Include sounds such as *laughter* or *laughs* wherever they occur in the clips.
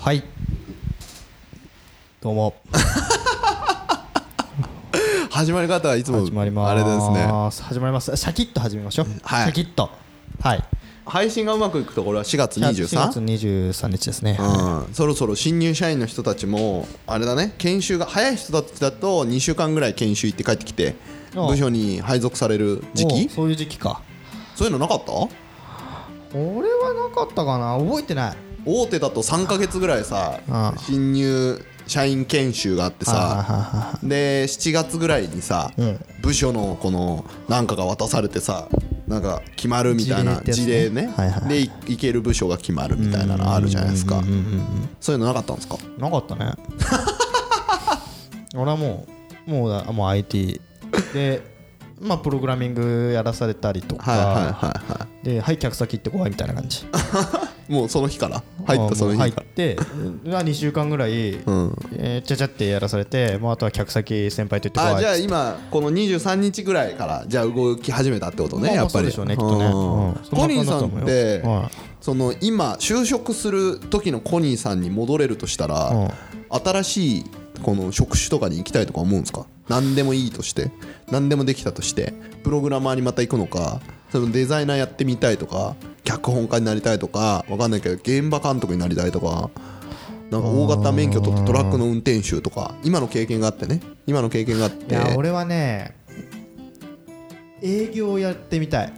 はい。どうも。*laughs* 始まり方はいつも始まりますあれですね。始まります。シャキッと始めましょう、はい。シャキッと。はい配信がうまくいくところは4月4月 23? 23日ですね、うん、そろそろ新入社員の人たちもあれだね研修が早い人たちだと2週間ぐらい研修行って帰ってきて部署に配属される時お期そういう時期か。そういうのなかった？俺はなかったかな。覚えてない。大手だと3ヶ月ぐらいさ新入社員研修があってさはで7月ぐらいにさうん。部署のこのなんかが渡されてさなんか決まるみたいな事例ね。でいいける部署が決まるみたいなのあるじゃないですか。そういうのなかったんですか？なかったね。*laughs* 俺はもうもうだもう IT でまあプログラミングやらされたりとか、はいはいはいはではい客先行ってこいみたいな感じ。い *laughs* もうその日から？入ったその入ってが2週間ぐらい、ん。えーちゃちゃってやらされてもうあとは客先先輩と言ってこいらあじゃあ今この23日ぐらいからじゃあ動き始めたってことねまあやっぱり。そうでしょうねきっとね。うん。うん。コニーさんってその今就職する時のコニーさんに戻れるとしたら新しいこの職種とかに行きたいとか思うんですか？何でもいいとして何でもできたとしてプログラマーにまた行くのかそのデザイナーやってみたいとか脚本家になりたいとかわかんないけど現場監督になりたいとかなんか大型免許取ってトラックの運転手とか今の経験があってね。今の経験があって。いや俺はね営業やってみたい。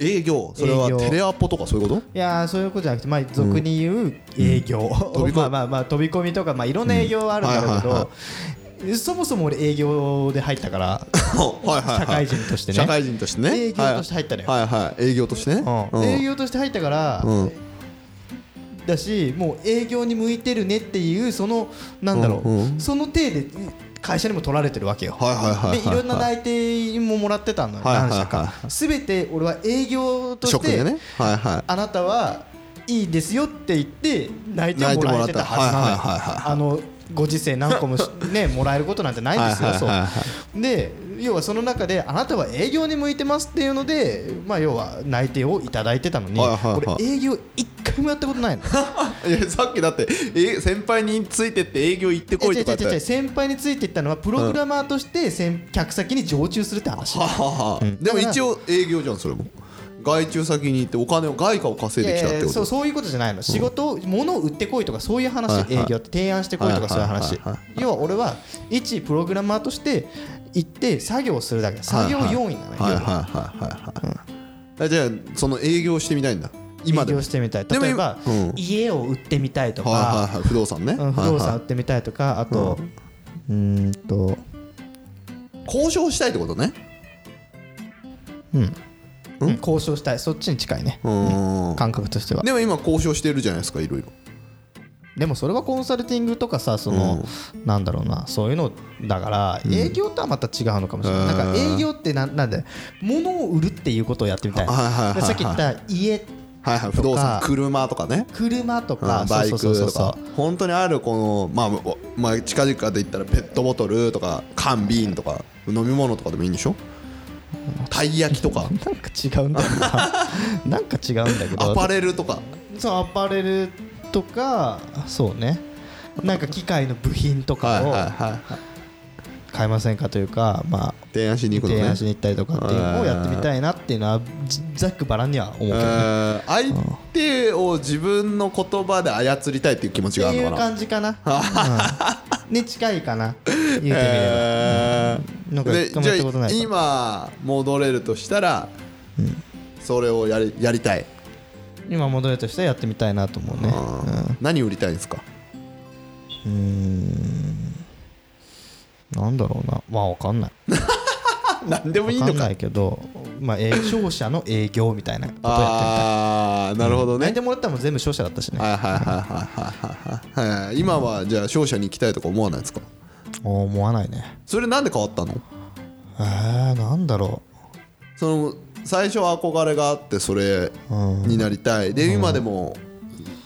営業？それはテレアポとかそういうこと？いやーそういうことじゃなくて、まあ、俗に言う営業、飛び込み *laughs* まあまあまあ飛び込みとか、まあ、いろんな営業あるんだけど、そもそも俺営業で入ったから *laughs* 社会人としてね。社会人としてね。営業として入ったのよ。はい。はいはい。営業としてね。うん。営業として入ったから、うん。だしもう営業に向いてるねっていうそのなんだろう、うんうん。その体で会社にも取られてるわけよ。はいはいはいはいでいろんな内定ももらってたのよ、はいはいはい何社か。すべて俺は営業として、ね。あなたはいいですよって言って内定をもらえてたはずなのよご時世何個もしねもらえることなんてないんですよ。そうで要はその中であなたは営業に向いてますっていうのでまあ要は内定をいただいてたのにはいはいはい俺営業一回もやったことないの。*laughs* いやさっきだってえ先輩についてって営業行ってこいとかって先輩についていったのはプログラマーとして先客先に常駐するって話。はははでも一応営業じゃんそれも外注先に行ってお金を外貨を稼いできたってこと？そうそういうことじゃないの。仕事を物を売ってこいとかそういう話、営業って提案してこいとかそういう話、要は俺は一プログラマーとして行って作業をするだけ作業要員なのよ、はいはい。は。いはいはいあじゃあその営業してみたいんだ？今営業してみたい。例えば、うん。家を売ってみたいとか、はいはいはい。不動産ね。うん不動産売ってみたいとかあとうーんと。交渉したいってことね。うん交渉したい。そっちに近いね。うん。感覚としては。でも今交渉してるじゃないですかいろいろ。でもそれはコンサルティングとかさその、なんだろうなそういうのだから営業とはまた違うのかもしれない、なんか営業ってなんなんで物を売るっていうことをやってみたい。はさっき言った家はいはい。不動産車とかね。車とうかん。バイクとか。本当にあるこのまあおまあ近々で言ったらペットボトルとか缶瓶とか飲み物とかでもいいんでしょ？たい焼きとか。*laughs* なんか違うんだよな *laughs* なんか違うんだけど。アパレルとか。そうアパレルとかそうね。なんか機械の部品とかをはい買えませんかというかまあ提案しに行くのね。提案しに行ったりとかっていうのをやってみたいなっていうのはじざっくばらんには思うけどね。えー相手を自分の言葉で操りたいっていう気持ちがあっていうるのかな感じかな、*laughs* うん、に近いかな。言うてみれば、えーなんかじゃあ今戻れるとしたらそれをやりやりたい。今戻れるとしたらやってみたいなと思うね。うん。何売りたいんですか？うーん。なんだろうな。まあわかんない。*laughs* 何でもいいわかんなのかいけどまあえー商社の営業みたいなことをやってみたい。ああなるほどね。泣いてもらったのも全部商社だったしね。はいはいはいはいはいはいはい。今はじゃあ商社に行きたいとか思わないですか？思わないね。それなんで変わったの？えー、なんだろその最初は憧れがあってそれになりたい。で今でも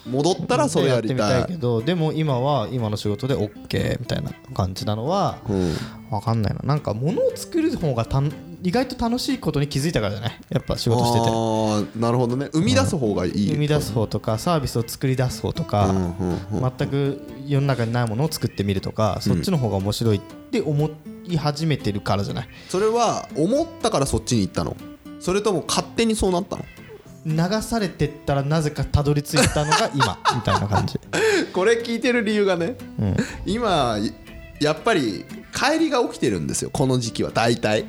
戻ったらそれやりってみたいたいけどでも今は今の仕事で OK みたいな感じなのはうん。分かんないな。なんか物を作る方がたん意外と楽しいことに気づいたからじゃない？やっぱ仕事してて。ああなるほどね。生み出す方がいい。生み出す方とかサービスを作り出す方とか、全く世の中にないものを作ってみるとか、そっちの方が面白いって思い始めてるからじゃない？それは思ったからそっちに行ったの？それとも勝手にそうなったの？流されてったらなぜかたどり着いたのが今みたいな感じ。*laughs* これ聞いてる理由がね、今やっぱり帰りが起きてるんですよこの時期は。大体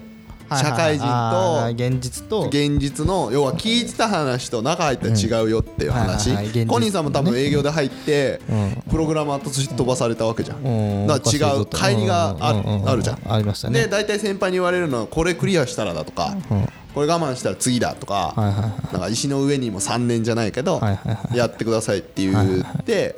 社会人と現実と。現実の要は聞いてた話と中入ったら違うよっていう話。コニーさんも多分営業で入ってうん。プログラマーとして飛ばされたわけじゃうん。んだから違う帰りがあるじゃん。ありましたね。で大体先輩に言われるのはこれクリアしたらだとかこれ我慢したら次だとかなんか石の上にも3年じゃないけどやってくださいって言って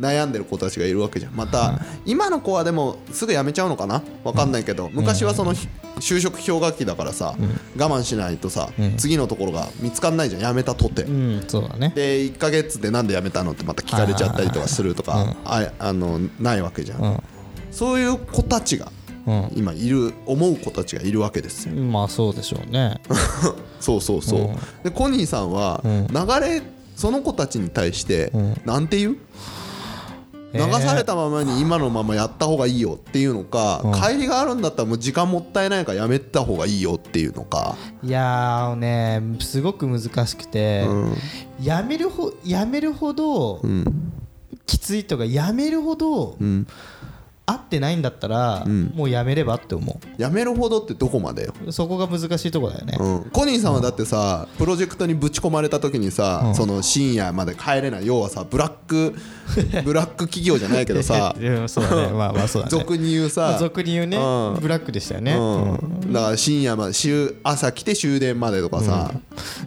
悩んでる子たちがいるわけじゃん。また今の子はでもすぐ辞めちゃうのかな？わかんないけど昔はその就職氷河期だからさ我慢しないとさ次のところが見つかんないじゃん辞めたとて。うんそうだね。で1ヶ月でなんで辞めたのってまた聞かれちゃったりとかするとかああのないわけじゃん。そういう子たちがうん。今いる思う子たちがいるわけですよ。まあそうでしょうね。*laughs* そうそうそう。でコニーさんは流れその子たちに対してなんて言う？流されたままに今のままやった方がいいよっていうのか帰りがあるんだったらもう時間もったいないからやめた方がいいよっていうのか。いやーねすごく難しくて、やめるほやめるほど、きついとかやめるほど、合ってないんだったら、もうやめればって思やめるほどってどこまでよ。うそこが難しいとこだよね、うん。コニーさんはだってさプロジェクトにぶち込まれた時にさその深夜まで帰れない。要はさブラック *laughs* ブラック企業じゃないけどさ *laughs* うんそうだね。*laughs* まあまあそうだね。俗に言うまさあ俗に言うね、うん。ブラックでしたよね、うん。だから深夜まで終朝来て終電までとかさ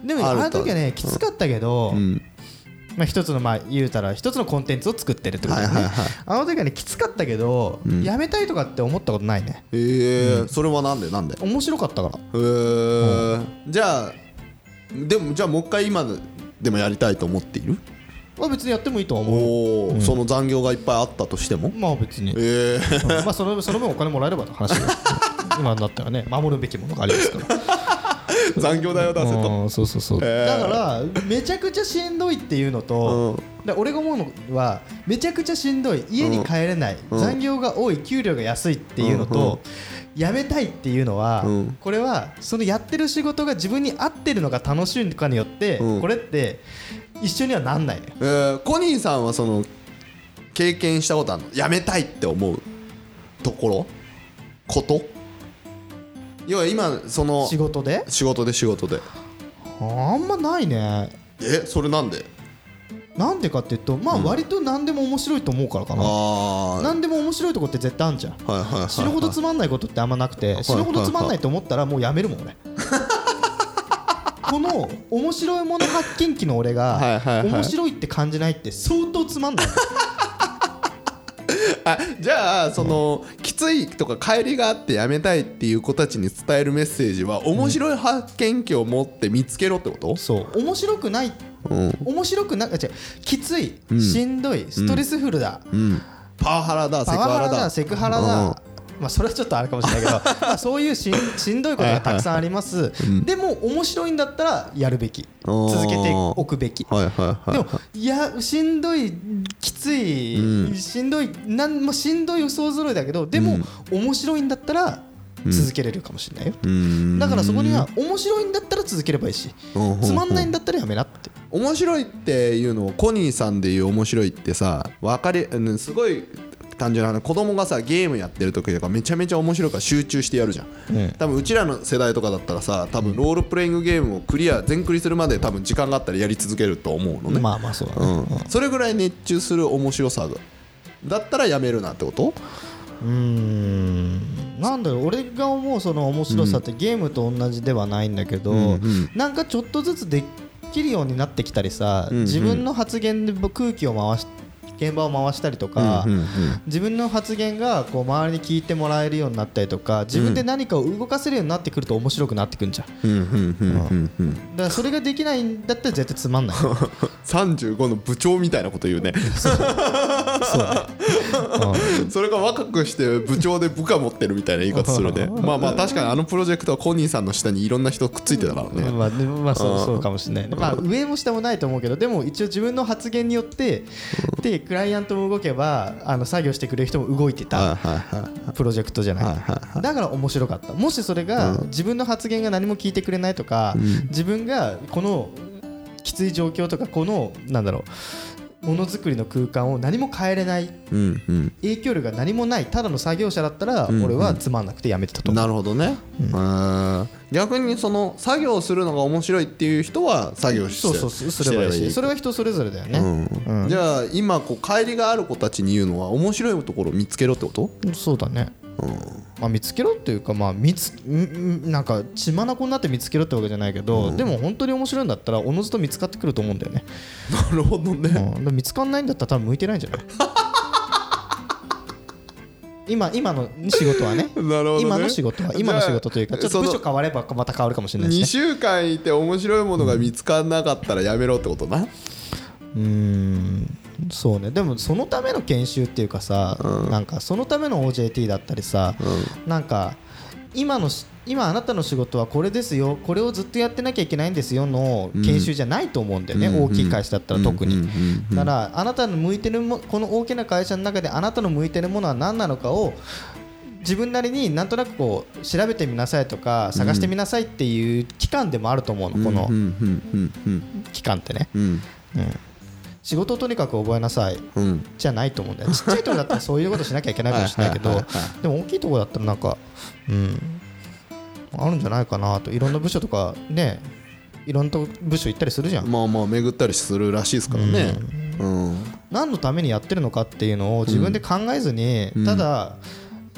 でもあの時はねきつかったけど、まあ、一つのまあ言うたら一つのコンテンツを作ってるってことだよね、はいはいはい。あの時はねきつかったけど、やめたいとかって思ったことないね。へえそれはなんで？なんで？面白かったから。へえ。じゃあでもじゃあもう一回今でもやりたいと思っている？まあ別にやってもいいとは思うおおその残業がいっぱいあったとしても？まあ別に、ええ。うん。まあそのその分お金もらえればの話 *laughs* 今だったらね守るべきものがありますから *laughs* 残業代を出せと。うんそうそうそう、へー。だからめちゃくちゃしんどいっていうのと、で俺が思うのはめちゃくちゃしんどい家に帰れない、残業が多い給料が安いっていうのと、辞めたいっていうのは、うん。これはそのやってる仕事が自分に合ってるのか楽しいのかによって、うん。これって一緒にはなんない。ねえーコニーさんはその経験したことあるの？やめたいって思うところ？こと？要は今その仕事で？仕事で仕事で。あんまないね。えそれなんで？なんでかっていうとまあ割と何でも面白いと思うからかな、ああ何でも面白いとこって絶対あるじゃん。はいはいはい死ぬほどつまんないことってあんまなくて死ぬほどつまんないと思ったらもうやめるもん俺。*laughs* この面白いもの発見器の俺が面白いって感じないって相当つまんない *laughs* あじゃあそのきついとか帰りがあってやめたいっていう子たちに伝えるメッセージは面白い発見器を持って見つけろってこと？そう。面白くない。うん。面白くな違う。きつい。しんどい。ストレスフルだ。うん。パワハラだ。セパワハラクハラだ。だセクハラだまあそれはちょっとあれかもしれないけど *laughs* まあそういうしんしんどいことがたくさんあります。でも面白いんだったらやるべき。続けておくべき。はいはいはいでもいやしんどいきつい、しんどいなんもしんどい予想ぞろいだけどでも、面白いんだったら続けれるかもしれないよ、うん。だからそこには面白いんだったら続ければいいし、うん。つまんないんだったらやめなって、面白いっていうのをコニーさんでいう面白いってさ分かりうんすごい単純な話子供がさゲームやってる時とかめちゃめちゃ面白いから集中してやるじゃん、うん。多分うちらの世代とかだったらさ多分ロールプレイングゲームをクリア全クリするまで多分時間があったらやり続けると思うのね、まあまあそうだね、うん、それぐらい熱中する面白さがだったらやめるなってこと？うーん。なんだろう。俺が思うその面白さってゲームと同じではないんだけど、んなんかちょっとずつできるようになってきたりさ、んうん。自分の発言で空気を回し現場を回したりとか、自分の発言がこう周りに聞いてもらえるようになったりとか自分で何かを動かせるようになってくると面白くなってくるんじゃん。だからそれができないんだったら絶対つまんない。*laughs* 35の部長みたいなこと言うねそれが若くして部長で部下持ってるみたいな言い方するね。まあまあ確かにあのプロジェクトはコニーさんの下にいろんな人くっついてたからね。まあ、まあそうそうかもしれないね、まあ、上も下もないと思うけどでも一応自分の発言によってでクライアントも動けばあの作業してくれる人も動いてたプロジェクトじゃない。だから面白かった。もしそれが自分の発言が何も聞いてくれないとか、自分がこのきつい状況とかこのなんだろうものづくりの空間を何も変えれないうんうん。影響力が何もないただの作業者だったら俺はつまんなくてやめてたと。思う、なるほどね、うん。逆にその作業するのが面白いっていう人は作業してそうそうそうすればいい。しそれは人それぞれだよね、うん。じゃあ今こう帰りがある子たちに言うのは面白いところを見つけろってこと？そうだね、まあ、見つけろっていうかまあ見つんんなんか血眼になって見つけろってわけじゃないけど、でも本当に面白いんだったらおのずと見つかってくると思うんだよね、なるほどうん、ねだから見つかんないんだったら多分向いてないんじゃない？*laughs* 今今の仕事はね。*laughs* なるほどね。今の仕事は今の仕事というかちょっと部署変わればまた変わるかもしれない2ですね。週間いて面白いものが見つからなかったらやめろってことな？うーん。そうね。でもそのための研修っていうかさ、なんかそのための OJT だったりさ、なんか今のし今あなたの仕事はこれですよ。これをずっとやってなきゃいけないんですよの研修じゃないと思うんだよね、大きい会社だったら特に、だからあなたの向いてるもこの大きな会社の中であなたの向いてるものは何なのかを自分なりになんとなくこう調べてみなさいとか探してみなさいっていう期間でもあると思うの、このうん。うん。うん。うん。期間ってね、うん仕事をとにかく覚えなさいうん。じゃないと思うんだよ。ちっちゃいところだったらそういうことしなきゃいけないかもしれないけどでも大きいところだったらなんかうん。あるんじゃないかなと。いろんな部署とかねいろんな部署行ったりするじゃん。まあまあ巡ったりするらしいですからね。うん。何のためにやってるのかっていうのを自分で考えずにただ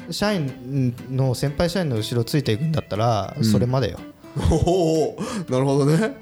社員の先輩社員の後ろついていくんだったらそれまでよ、*laughs* おおなるほどね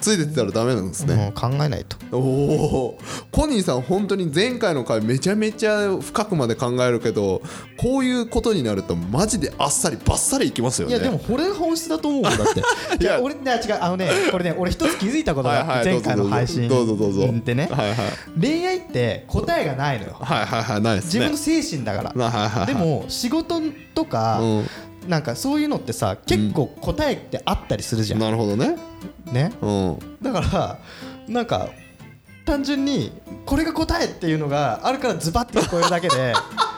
ついてたらダメなんですね。うん考えないと。おおコニーさん本当に前回の回めちゃめちゃ深くまで考えるけどこういうことになるとマジであっさりバッサリいきますよね。いやでもこれが本質だと思うだって。*laughs* いや。俺いや違う。あのね *laughs* これね俺一つ気づいたことがあって前回の配信どうぞどうぞ。でね。はいはい。恋愛って答えがないのよ。はいはいはいないですね。自分の精神だから、なはいはいはい。でも仕事とか、うんなんかそういうのってさ結構答えってあったりするじゃん、なるほどね。ね。うん。だからなんか単純にこれが答えっていうのがあるからズバッて聞こえるだけで *laughs*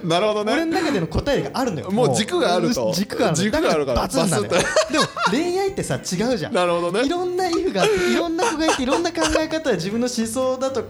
*laughs* なるほど俺のね中での答えがあるのよ。もう軸があると。軸がある軸があるからバツンなのよ。バスでも恋愛ってさ違うじゃん。なるほどね。いろんなイフがあっていろんな子がいていろんな考え方や自分の思想だとか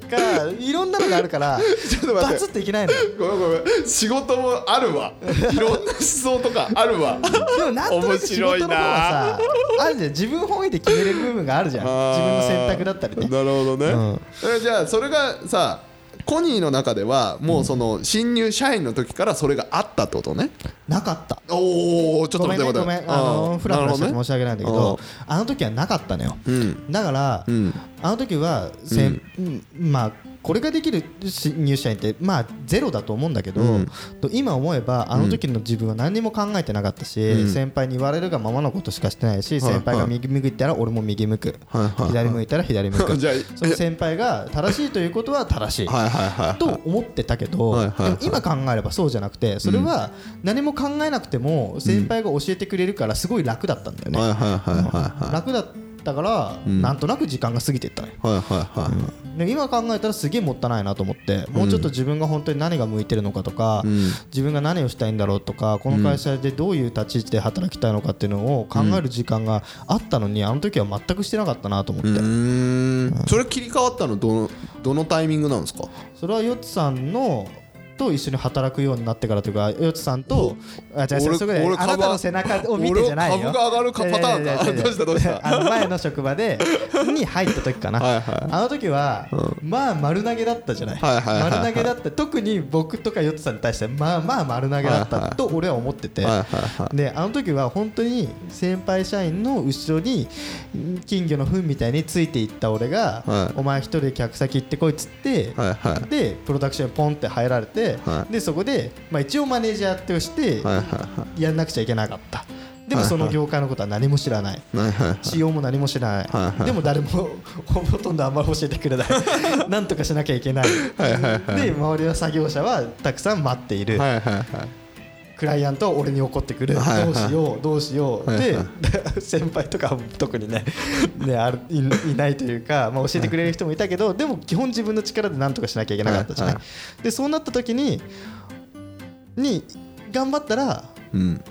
いろんなのがあるから *laughs* ちょっと待って。バツっていけないのよ。ごめんごめん。仕事もあるわ。いろんな思想とかあるわ。でもなんとなく仕事の方はさあるじゃん。自分本位で決めれる部分があるじゃん。自分の選択だったりね。なるほどね、うん。えじゃあそれがさコニーの中ではもうその新入社員の時からそれがあったってことね。なかった。おおちょっと待ってごめんあのフラフラしてて申し訳ないんだけうんどあの時はなかったのよ。うん。だからうん。あの時はせんうん。まあこれができる新入社員ってまあゼロだと思うんだけど、うん。と今思えばあの時の自分は何にも考えてなかったし、うん。先輩に言われるがままのことしかしてないし、はいはい。先輩が右向いたら俺も右向く、はいはい。はい左向いたら左向く。*laughs* その先輩が正しいということは正しい、と思ってたけど、はいはい今考えればそうじゃなくてそれは何も考えなくても先輩が教えてくれるからすごい楽だったんだよね、楽だったから、なんとなく時間が過ぎていった。のよはいはいはい。で今考えたらすげえもったいないなと思ってもうちょっと自分が本当に何が向いてるのかとか、自分が何をしたいんだろうとかこの会社でどういう立ち位置で働きたいのかっていうのを考える時間があったのにあの時は全くしてなかったなと思って、うーん。それ切り替わったのどのどのタイミングなんですか？それはヨッツさんのと一緒に働くようになってからというかヨッツさんとあ違う違う俺そこあなたの背中を見てじゃないよ。俺株が上がるかパターンだ *laughs* いやいやいやいやどうしたどうしたあの前の職場でに入った時かな。はいはい。あの時はまあ丸投げだったじゃない。はいはいはいはい。丸投げだった。特に僕とかヨッツさんに対してはまあまあ丸投げだったと俺は思ってて。はいはいはい。であの時は本当に先輩社員の後ろにん金魚の糞みたいについていった俺が、はい。お前一人で客先行ってこいっつって、はいはい。でプロダクションにポンって入られて、はい。でそこで、まあ、一応マネージャーとしてやんなくちゃいけなかった。でもその業界のことは何も知らない。仕様も何も知らない、でも誰も *laughs* ほとんどあんまり教えてくれない。*laughs* なんとかしなきゃいけない。で周りの作業者はたくさん待っている、クライアントは俺に怒ってくる、はいはい。どうしようどうしよう、はいはで *laughs* 先輩とかは特にね *laughs* ねあるいいないというか、まあ、教えてくれる人もいたけどでも基本自分の力で何とかしなきゃいけなかったじゃない、はいでそうなった時にに頑張ったらうん。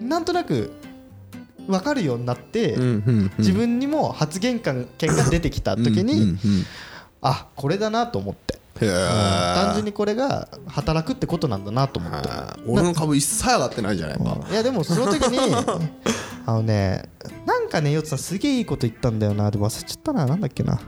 なんとなく分かるようになって、うんうんうん。自分にも発言権権が出てきた時に、うん。あこれだなと思って、単純にこれが働くってことなんだなと思って。俺の株一切上がってないじゃないか。いやでもその時に *laughs* あのねなんかねヨッツさんすげえいいこと言ったんだよな。でも忘れちゃったな。なんだっけな。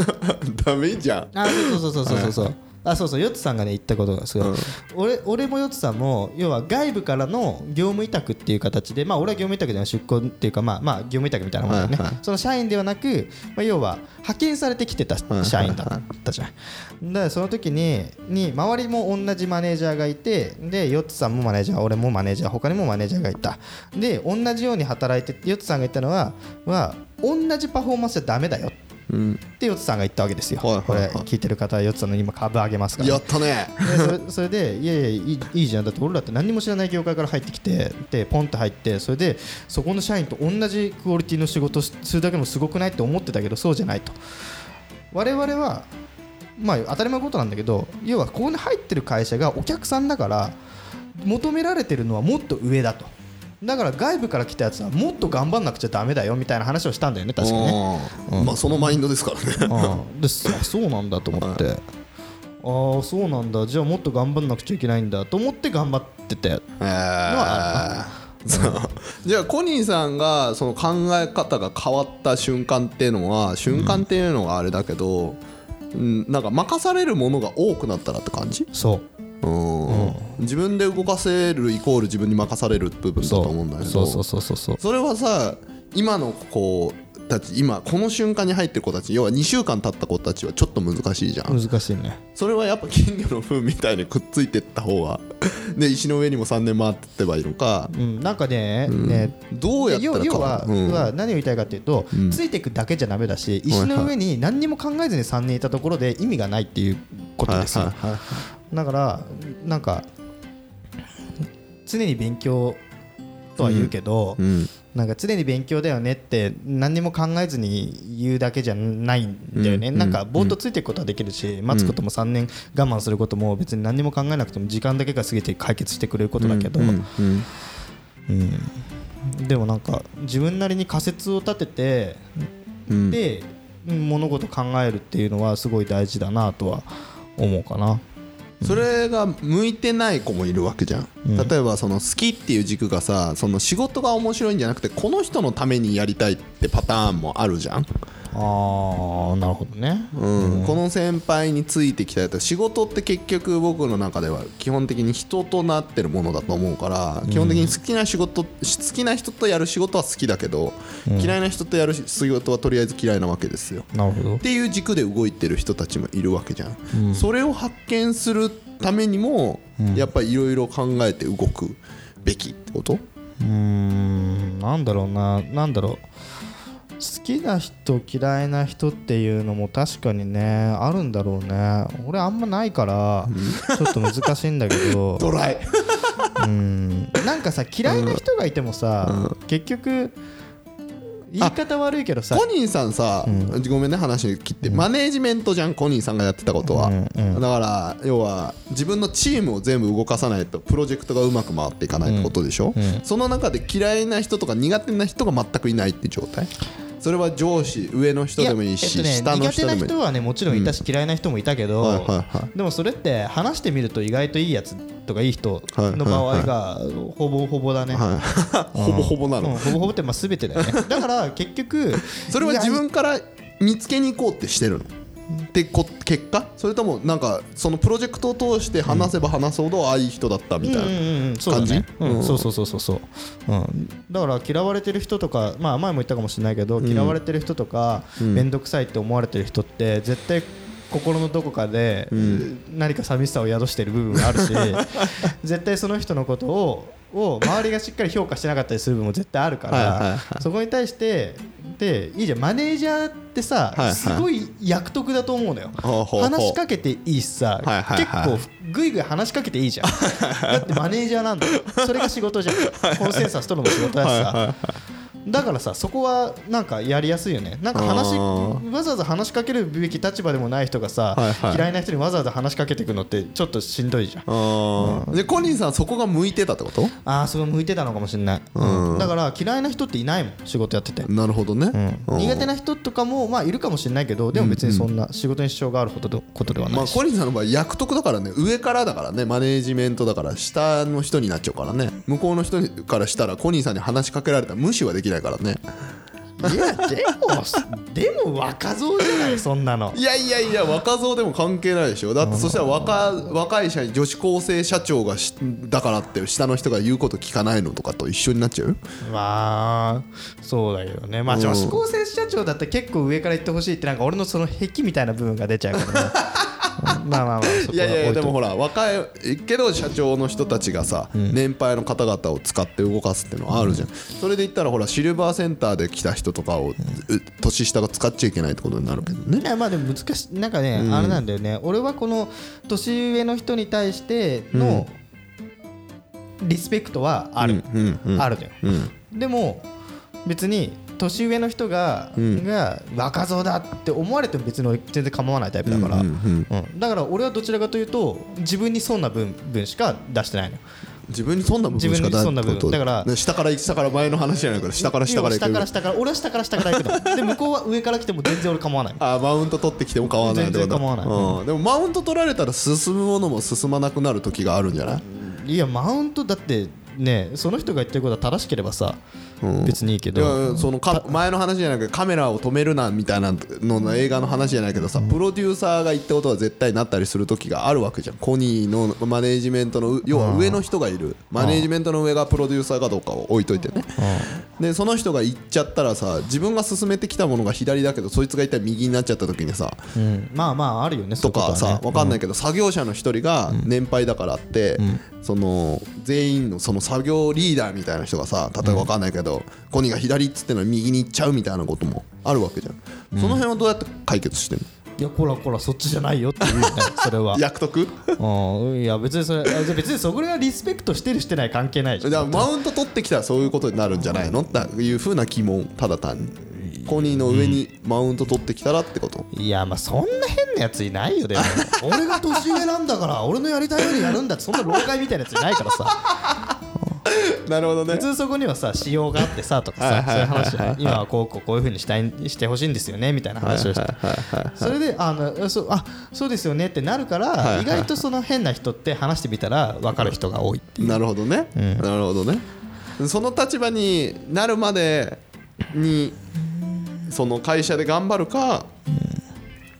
*laughs* ダメじゃん。あそうそうそうそうそうそうあそうそうヨッツさんがね言ったことがすごい、うん。俺俺もヨッツさんも要は外部からの業務委託っていう形でまあ俺は業務委託では出向っていうかまあまあ業務委託みたいなもんだよね、はいはい。その社員ではなく、まあ、要は派遣されてきてた社員だったじゃん。だからその時にに周りも同じマネージャーがいてでヨッツさんもマネージャー俺もマネージャー他にもマネージャーがいた。で同じように働いてヨッツさんが言ったのはは同じパフォーマンスじゃダメだようんってヨッツさんが言ったわけですよ、これ聞いてる方はヨッツさんの今株上げますから、やったね。で *laughs* それでいやいやいいいいじゃん。だって俺らって何も知らない業界から入ってきてでポンって入ってそれでそこの社員と同じクオリティの仕事をするだけでもすごくないって思ってたけどそうじゃないと。我々はまあ当たり前のことなんだけど要はここに入ってる会社がお客さんだから求められてるのはもっと上だとだから外部から来たやつはもっと頑張んなくちゃダメだよみたいな話をしたんだよね確かね。うん。まあそのマインドですからね。ああでそそうなんだと思って、ああそうなんだ。じゃあもっと頑張んなくちゃいけないんだと思って頑張っててえー。そうじゃあコニーさんがその考え方が変わった瞬間っていうのは瞬間っていうのがあれだけど、うん、なんか任されるものが多くなったらって感じ？そううん。自分で動かせるイコール自分に任される部分だと思うんだけど。そう。そうそうそうそう。それはさ今の子たち今この瞬間に入ってる子たち要は2週間経った子たちはちょっと難しいじゃん。難しいね。それはやっぱ金魚の糞みたいにくっついてった方がで *laughs* 石の上にも3年回ってってばいいのか。うん。なんかね,、ねどうやったら要要は,、うん。は何を言いたいかっていうと、ついていくだけじゃダメだし石の上に何にも考えずに3年いたところで意味がないっていうことですよ、はいはいはいだからなんか常に勉強とは言うけど、うんなんか常に勉強だよねって何にも考えずに言うだけじゃないんだよね、うんなんかぼーっとついていくことはできるし、待つことも3年我慢することも別に何にも考えなくても時間だけが過ぎて解決してくれることだけど、うん。うん。でもなんか自分なりに仮説を立てて、うん。で物事考えるっていうのはすごい大事だなとは思うかな。それが向いてない子もいるわけじゃん、うん。例えばその好きっていう軸がさその仕事が面白いんじゃなくてこの人のためにやりたいってパターンもあるじゃん、あーなるほどね。うん。この先輩についてきたやつ仕事って結局僕の中では基本的に人となってるものだと思うから基本的に好きな仕事好きな人とやる仕事は好きだけど嫌いな人とやる仕事はとりあえず嫌いなわけですよ。なるほど。っ。ていう軸で動いてる人たちもいるわけじゃん、それを発見するためにも、やっぱりいろいろ考えて動くべきってこと？うーんなんだろうななんだろう好きな人嫌いな人っていうのも確かにねあるんだろうね。俺あんまないからちょっと難しいんだけど。*laughs* ドライ。うん。なんかさ嫌いな人がいてもさ、結局言い方悪いけどさ。コニーさんさ、ごめんね話切って、マネージメントじゃんコニーさんがやってたことは、うんうん。だから要は自分のチームを全部動かさないとプロジェクトがうまく回っていかないってことでしょ、うん。その中で嫌いな人とか苦手な人が全くいないって状態？それは上司上の人でもいいしやえっとね、下の苦手な人でもいい。人はねもちろんいたし、嫌いな人もいたけど、はいはいはでもそれって話してみると意外といいやつとかいい人の場合がほぼほぼだね、はい。ほぼほぼなうん。のほぼほぼってまあ全てだよね。だから結局それは自分から見つけに行こうってしてるの？ってこ結果？それともなんかそのプロジェクトを通して話せば話すほどああいい人だったみたいな感じ？そうそうそうそう、う。ん、だから嫌われてる人とかまあ前も言ったかもしれないけど、嫌われてる人とか面倒くさいって思われてる人って絶対心のどこかで何か寂しさを宿してる部分があるし *laughs* 絶対その人のことをを周りがしっかり評価してなかったりする部分も絶対あるからはそこに対してでいいじゃん。マネージャーってさ、すごい役得だと思うのよ。話しかけていいしさ、結構ぐいぐい話しかけていいじゃん。*laughs* だってマネージャーなんだよ。それが仕事じゃん。コンセンサス取るのも仕事だしさだからさそこはなんかやりやすいよね。なんか話わざわざ話しかけるべき立場でもない人がさ、はいはい。嫌いな人にわざわざ話しかけていくのってちょっとしんどいじゃん。あー。でコニーさんそこが向いてたってこと？ああそれ向いてたのかもしれない、うんだから嫌いな人っていないもん仕事やってて、なるほどね、うん。苦手な人とかもまあいるかもしれないけどでも別にそんな仕事に支障があるほどのことではなまあ、コニーさんの場合役得だからね上からだからねマネージメントだから下の人になっちゃうからね。向こうの人からしたらコニーさんに話しかけられたら無視はできないからね。いやでもでも若造じゃないそんなの。いやいやいや若造でも関係ないでしょ。だってそしたら若若い社員女子高生社長がしだからって下の人が言うこと聞かないのとかと一緒になっちゃう？まあそうだけどね。まあ女子高生社長だって結構上から言ってほしいってなんか俺のその癖みたいな部分が出ちゃうからね。う *laughs* ん *laughs* まあまあまあいやいやいやでもほら若いけど社長の人たちがさ、年配の方々を使って動かすっていうのはあるじゃん、それで言ったらほらシルバーセンターで来た人とかを、う年下が使っちゃいけないってことになるけどね。いやまあでも難しい。なんかね、あれなんだよね。俺はこの年上の人に対してのリスペクトはある、うんうんあるのよ、でも別に年上の人が,、が若造だって思われても別に全然構わないタイプだから、うんだから俺はどちらかというと自分に損な分分しか出してないのよ。自分にそんな部分しか自分にそんな部分。だからね下から下から前の話じゃないから下から下から下から下から俺は下から下から行くの。*laughs* で向こうは上から来ても全然俺構わない。あマウント取ってきても構わない全然構わない。うん、でもマウント取られたら進むものも進まなくなる時があるんじゃない？いやマウントだってねその人が言ってることは正しければさ、別にいいけいどやそのか前の話じゃなくてカメラを止めるなみたいなのの映画の話じゃないけどさプロデューサーが言ったことは絶対なったりする時があるわけじゃん。コニーのマネージメントの要は上の人がいる。マネージメントの上がプロデューサーかどうかを置いといてね。でその人が言っちゃったらさ自分が進めてきたものが左だけどそいつが言ったら右になっちゃった時にさうん。まあまああるよねとかさ分かんないけど作業者の一人が年配だからってその全員のその作業リーダーみたいな人がさ例えば分かんないけどコニーが左っつってのは右に行っちゃうみたいなこともあるわけじゃん。その辺はどうやって解決してんの？いやこらこらそっちじゃないよっていう。ね *laughs* それは。役得うん。いや別にそれ別にそこはリスペクトしてるしてない関係ないじゃん。だからマウント取ってきたらそういうことになるんじゃないの？っていうふうな疑問ただ単に。コニーの上にマウント取ってきたらってこと？いやまあそんな変なやついないよでも。*laughs* 俺が年上なんだから俺のやりたいようにやるんだってそんな老害みたいなやついないからさ。なるほどね。普通そこにはさ仕様があってさとかはいさそういう話今はこうこうこういうふうにしたいしてほしいんですよねみたいな話をして。それであのそうあそうですよねってなるから意外とその変な人って話してみたら分かる人が多いっていう。なるほどね、なるほどね。その立場になるまでにその会社で頑張るか、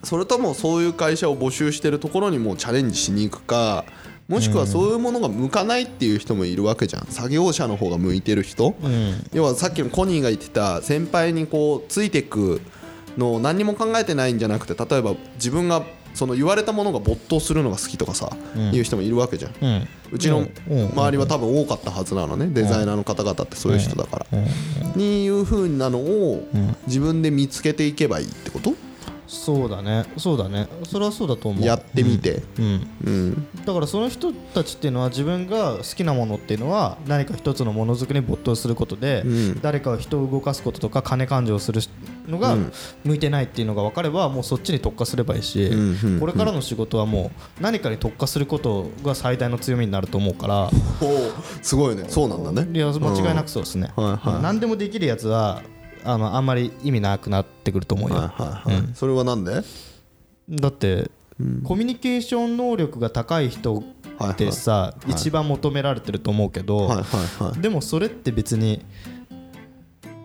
それともそういう会社を募集してるところにもうチャレンジしに行くかもしくはそういうものが向かないっていう人もいるわけじゃん。作業者の方が向いてる人、要はさっきのコニーが言ってた先輩にこうついてくのを何にも考えてないんじゃなくて例えば自分がその言われたものが没頭するのが好きとかさ、いう人もいるわけじゃん、うん。うちの周りは多分多かったはずなのね。デザイナーの方々ってそういう人だから。にいうふうなのを自分で見つけていけばいいってこと？そうだね。そうだね。それはそうだと思う。やってみて。うん。うん。だからその人たちっていうのは自分が好きなものっていうのは何か一つのものづくりに没頭することで、ん。誰かを人を動かすこととか金勘定するのが向いてないっていうのが分かればもうそっちに特化すればいいし、んうんこれからの仕事はもう何かに特化することが最大の強みになると思うから。おーすごいね。そうなんだね。いや間違いなくそうですね、はいはい。何でもできるやつはあのあんまり意味なくなってくると思うよ、はいはいはい。それはなんで？はいだって、コミュニケーション能力が高い人ってさ、一番求められてると思うけど、はいはいでもそれって別に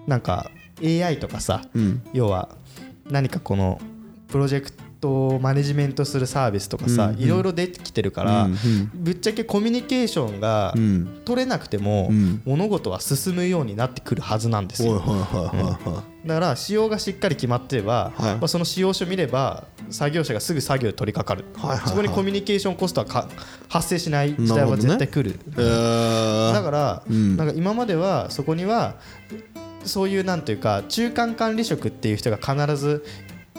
なんか AI とかさ、うん。要は何かこのプロジェクトをマネジメントするサービスとかさ、いろいろ出てきてるから、うんうん。ぶっちゃけコミュニケーションがうん。取れなくても、ん。物事は進むようになってくるはずなんですよ。だから仕様がしっかり決まってれば、はい。まあ、その使用書見れば作業者がすぐ作業に取り掛かる、はいはいはい。そこにコミュニケーションコストはか発生しない時代は絶対来る。いえー。だから、ん。なんか今まではそこにはそういうなんていうか中間管理職っていう人が必ず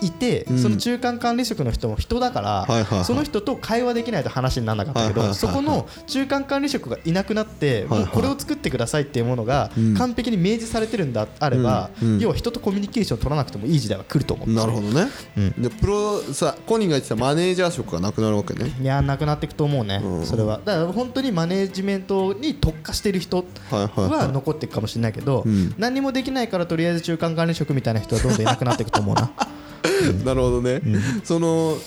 いて、その中間管理職の人も人だから、その人と会話できないと話にならなかったけど、そこの中間管理職がいなくなって、もうこれを作ってくださいっていうものがん。完璧に明示されてるんだあれば、要は人とコミュニケーション取らなくてもいい時代は来ると思うなるほどね。うん。でプロさコニーが言ってたマネージャー職がなくなるわけね。いやなくなっていくと思うね、うん。それは。だから本当にマネジメントに特化してる人は残っていくかもしれないけど、ん。何にもできないからとりあえず中間管理職みたいな人はどんどんいなくなっていくと思うな *laughs* *laughs* なるほどね、その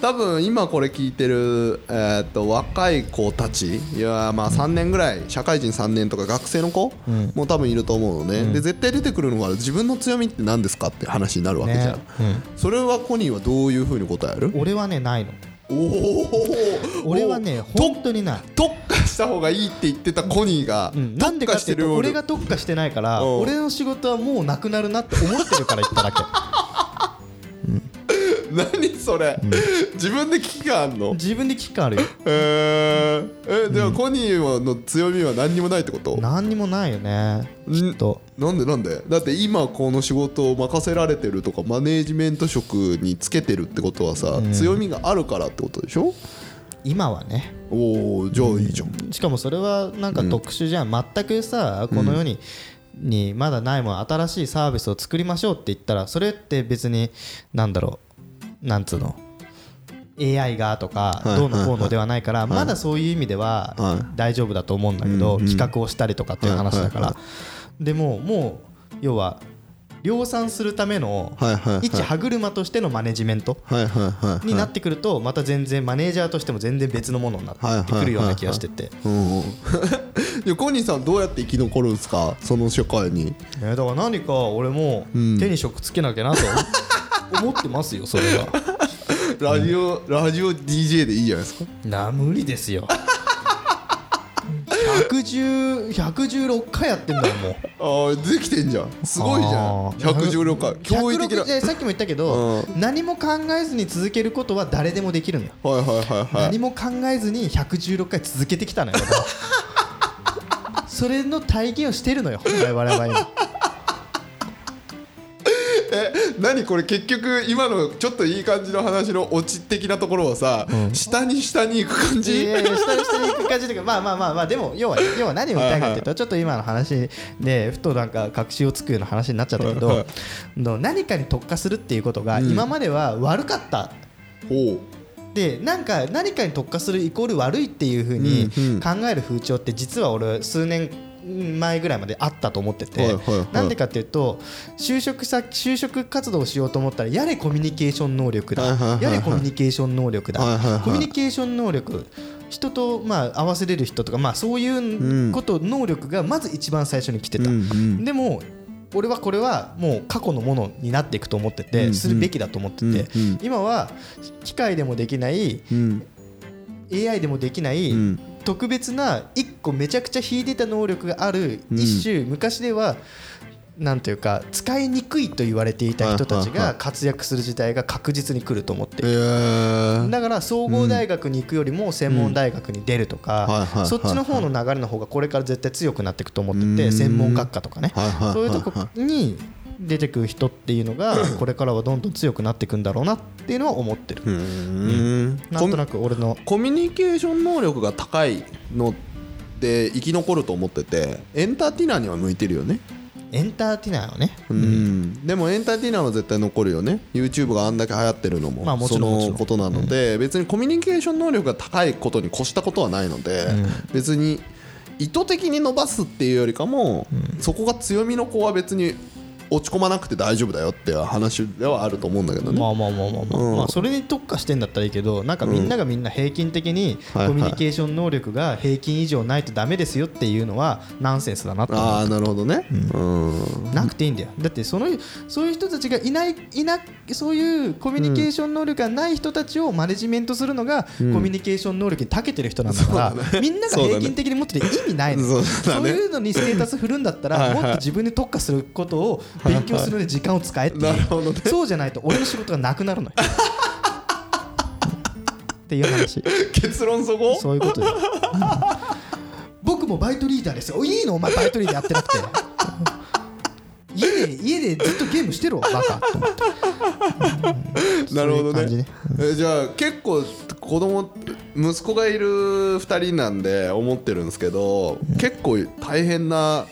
多分今これ聞いてる、えーっと若い子たちいやまあ3年ぐらい社会人3年とか学生の子も多分いると思うのね、で絶対出てくるのが自分の強みって何ですかって話になるわけじゃん、ね。うん。それはコニーはどういうふうに答える？俺はねないの。おお俺はねと本当にない、特化した方がいいって言ってたコニーがうん、なんでかっていうと俺が特化してないからうん俺の仕事はもうなくなるなって思ってるから言っただけ何それ、自分で危機感あんの？自分で危機感あるよ。えー、えでもコニーの強みは何にもないってこと？何にもないよね。きっと。なんでなんで？だって今この仕事を任せられてるとかマネージメント職につけてるってことはさ、強みがあるからってことでしょ？今はね。おおじゃあいいじゃん、しかもそれはなんか特殊じゃん、全くさこの世に、にまだないもの新しいサービスを作りましょうって言ったらそれって別になんだろうなんつうの？AI がとかはいどうのこうのではないからまだそういう意味でははい。大丈夫だと思うんだけど企画をしたりとかっていう話だかはいらでももう要は量産するための一歯車としてのマネジメントになってくるとまた全然マネージャーとしても全然別のものになってくるような気がしてて。*laughs* コニーさんどうやって生き残るんですか？その社会に。えーだから何か俺もん。手に職つけなきゃなと思ってますよそれは。*laughs* ラジオ、ラジオ DJ でいいじゃないですか。な無理ですよ。110 116回やってんだもんもう。ああできてんじゃん。すごいじゃん。あー。116回。驚異的な。160えさっきも言ったけど、何も考えずに続けることは誰でもできるのよ、はいはいはいはい。何も考えずに116回続けてきたのよ *laughs* それの体現をしてるのよ我々は今何これ結局今のちょっといい感じの話のオチ的なところはさ、下に下に行く感いじやいや下に下に行く感じというかまあまあまあまあでも要は要は何を言いたいかっていうとちょっと今の話でふとなんか確信をつくような話になっちゃったけはいどの何かに特化するっていうことが今までは悪かった。ほでなんか何かに特化するイコール悪いっていうふうにうんうん。考える風潮って実は俺数年前ぐらいまであったと思ってはいてなんでかっていうと就職先就職活動をしようと思ったらやれコミュニケーション能力だ。やれコミュニケーション能力だ。コミュニケーション能力人とまあ合わせれる人とかまあそういうこと能力がまず一番最初に来てた。でも俺はこれはもう過去のものになっていくと思っててするべきだと思ってて今は機械でもできないうん。AI でもできないうん。特別な一個めちゃくちゃ秀でた能力がある一種昔ではなんというか使いにくいと言われていた人たちが活躍する時代が確実に来ると思ってえー。だから総合大学に行くよりも専門大学に出るとかそっちの方の流れの方がこれから絶対強くなっていくと思ってうん。て専門学科とかね。そういうとこに出てくる人っていうのがこれからはどんどん強くなっていくんだろうなっていうのは思ってる。うーん。なんとなく俺のコミュニケーション能力が高いのって生き残ると思っててエンターテイナーには向いてるよね。エンターテイナーをね。うん、でもエンターテイナーは絶対残るよね。YouTube があんだけ流行ってるのも,、まあもちそろんもちろん。のことなので、別にコミュニケーション能力が高いことに越したことはないので、別に意図的に伸ばすっていうよりかも、そこが強みの子は別に落ち込まなくて大丈夫だよっていう話ではあると思うんだけどね。まあまあまあまあまあ、まあそれに特化してんだったらいいけどなんかみんながみんな平均的にはいコミュニケーション能力が平均以上ないとダメですよっていうのはナンセンスだなと思う。ああなるほどね。うん。なくていいんだよ。だってそのそういう人たちがいないいなそういうコミュニケーション能力がない人たちをマネジメントするのが、コミュニケーション能力に長けてる人なんだからみんなが平均的に持ってて意味ないのそういうのにステータス振るんだったらもっと自分に特化することを勉強するのに時間を使えってほどね。そうじゃないと俺の仕事がなくなるのよ。*laughs* っていう話。結論そこ？そういうことよ。僕もバイトリーダーですよ。いいの？お前バイトリーダーやってなくて。家で家でずっとゲームしてろバカ。と思ってなるほどね。ね。えじゃあ結構子供息子がいる2人なんで思ってるんですけど結構大変な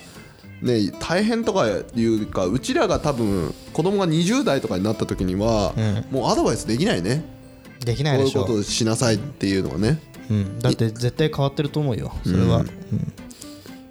ね大変とかいうかうちらが多分子供が20代とかになった時には、もうアドバイスできないね。できないでしょこういうことをしなさいっていうのはね。うん、だって絶対変わってると思うよ。それは、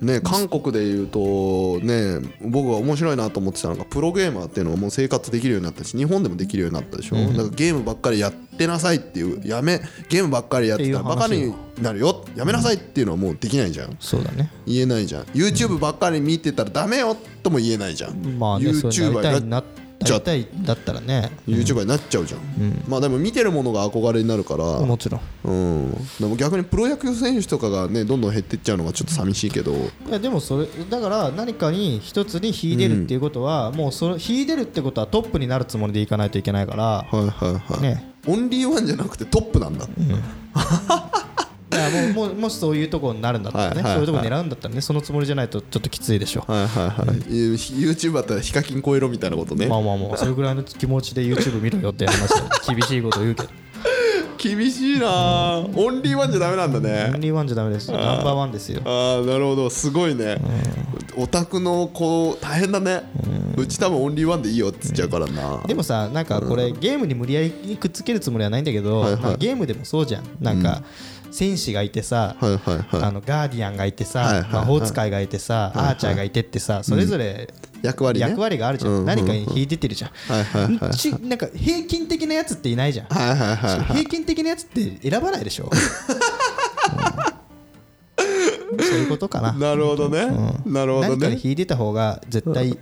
ね韓国でいうとね僕が面白いなと思ってたのがプロゲーマーっていうのがもう生活できるようになったし日本でもできるようになったでしょ、だからゲームばっかりやってなさいっていうやめゲームばっかりやってたらバカになるよやめなさいっていうのはもうできないじゃん。そうだね。言えないじゃん。YouTube ばっかり見てたらダメよとも言えないじゃん、YouTuber たいになっなちゃなりたいだったらね。YouTuber になっちゃうじゃん、まあでも見てるものが憧れになるから、もちろん。うん、でも逆にプロ野球選手とかがねどんどん減っていっちゃうのがちょっと寂しいけど、いやでもそれだから何かに一つに秀でるっていうことは、もうそれ秀でるってことはトップになるつもりでいかないといけないから、はいはいはい、ね。オンリーワンじゃなくてトップなんだ、いや *laughs* *laughs* もうもしそういうところになるんだったらね、そういうところ狙うんだったらねそのつもりじゃないとちょっときついでしょ、はいはいはい、YouTube だったらヒカキン超えろみたいなことね、まあまあまあそれぐらいの気持ちで YouTube 見ろよって話 *laughs* 厳しいこと言うけど。厳しいな。あオンリーワンじゃダメなんだオンねリーワンじゃダメです。ナンバーワンですよ。ああなるほど。すごいね、オタクの子大変だね、うち多分オンリーワンでいいよって言っちゃうからな、でもさなんかこれゲームに無理やりくっつけるつもりはないんだけど、はいはい。ゲームでもそうじゃん。なんか、戦士がいてさ、はいはいはい。あのガーディアンがいてさ、はいはいはい。魔法使いがいてさ、アーチャーがいてってさそれぞれ役割ね。役割があるじゃん、うんうんうん。何かに引いてってるじゃん、はいはいはいちなんか平均的なやつっていないじゃん、はいはいはいはい。平均的なやつって選ばないでしょ、う *laughs* んそういうことかな。なるほどね、なるほど何かにね引いてた方が絶対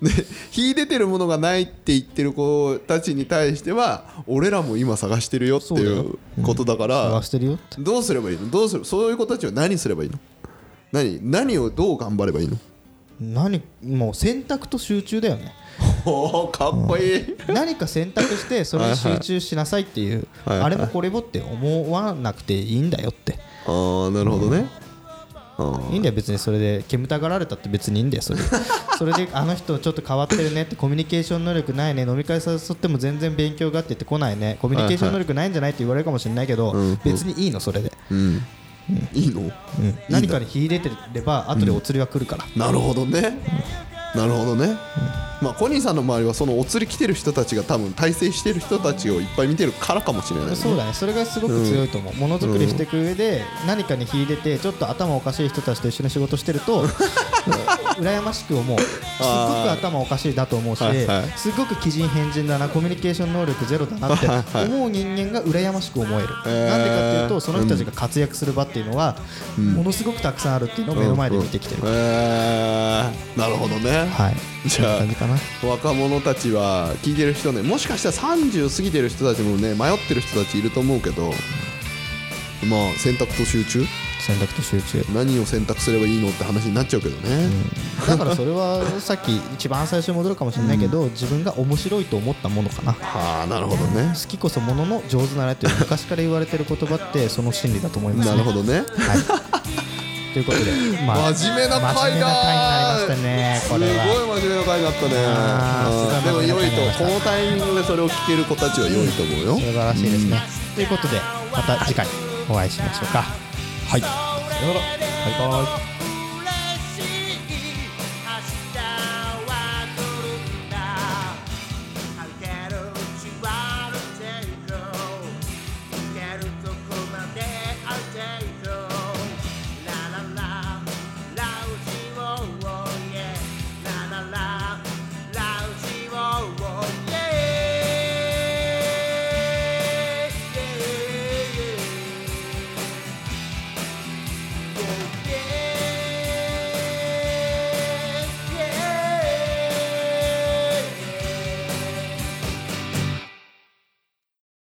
で秀でてるものがないって言ってる子たちに対しては俺らも今探してるよっていうことだから探してるよって。どうすればいいの？どうする？そういう子たちは何すればいいの？何？何をどう頑張ればいいの？何？もう選択と集中だよね。*laughs* おおかっこいい。何か選択してそれに集中しなさいっていうあれもこれもって思わなくていいんだよって。ああなるほどね。あいいんだよ別に。それで煙たがられたって別にいいんだよそれ。*laughs* それであの人ちょっと変わってるねってコミュニケーション能力ないね。飲み会誘っても全然勉強がって言ってこないね。コミュニケーション能力ないんじゃないって言われるかもしれないけど別にいいのそれで、ーうん。いいの？うん。何かに秀でてれば後でお釣りは来るから、なるほどね。なるほどねまあコニーさんの周りはそのお釣り来てる人たちが多分大成してる人たちをいっぱい見てるからかもしれないね。そうだね。それがすごく強いと思う。ものづくりしていく上で何かに秀でてちょっと頭おかしい人たちと一緒に仕事してると *laughs* 羨ましく思う。すっごく頭おかしいだと思うしはいはい。すっごく奇人変人だなコミュニケーション能力ゼロだなって思う人間が羨ましく思える。へーなんでかっていうとその人たちが活躍する場っていうのはものすごくたくさんあるっていうのを目の前で見てきてるえー、なるほどね、はい。じゃあな。若者たちは聞いてる人ねもしかしたら30過ぎてる人たちもね迷ってる人たちいると思うけどまあ選択と集中？選択と集中。何を選択すればいいのって話になっちゃうけどね、だからそれはさっき一番最初に戻るかもしれないけど自分が面白いと思ったものかな。はあなるほどね。好きこそものの上手なれという昔から言われてる言葉ってその真理だと思います、ね、なるほどね。はい、ということで、まあ、真面目な回だ真面目な回になりましたねこれは。すごい真面目な回だったね。でも良いとこのタイミングでそれを聞ける子たちは良いと思うよ、素晴らしいですね、ということでまた次回お会いしましょうか。はい。さよなら。バイバイ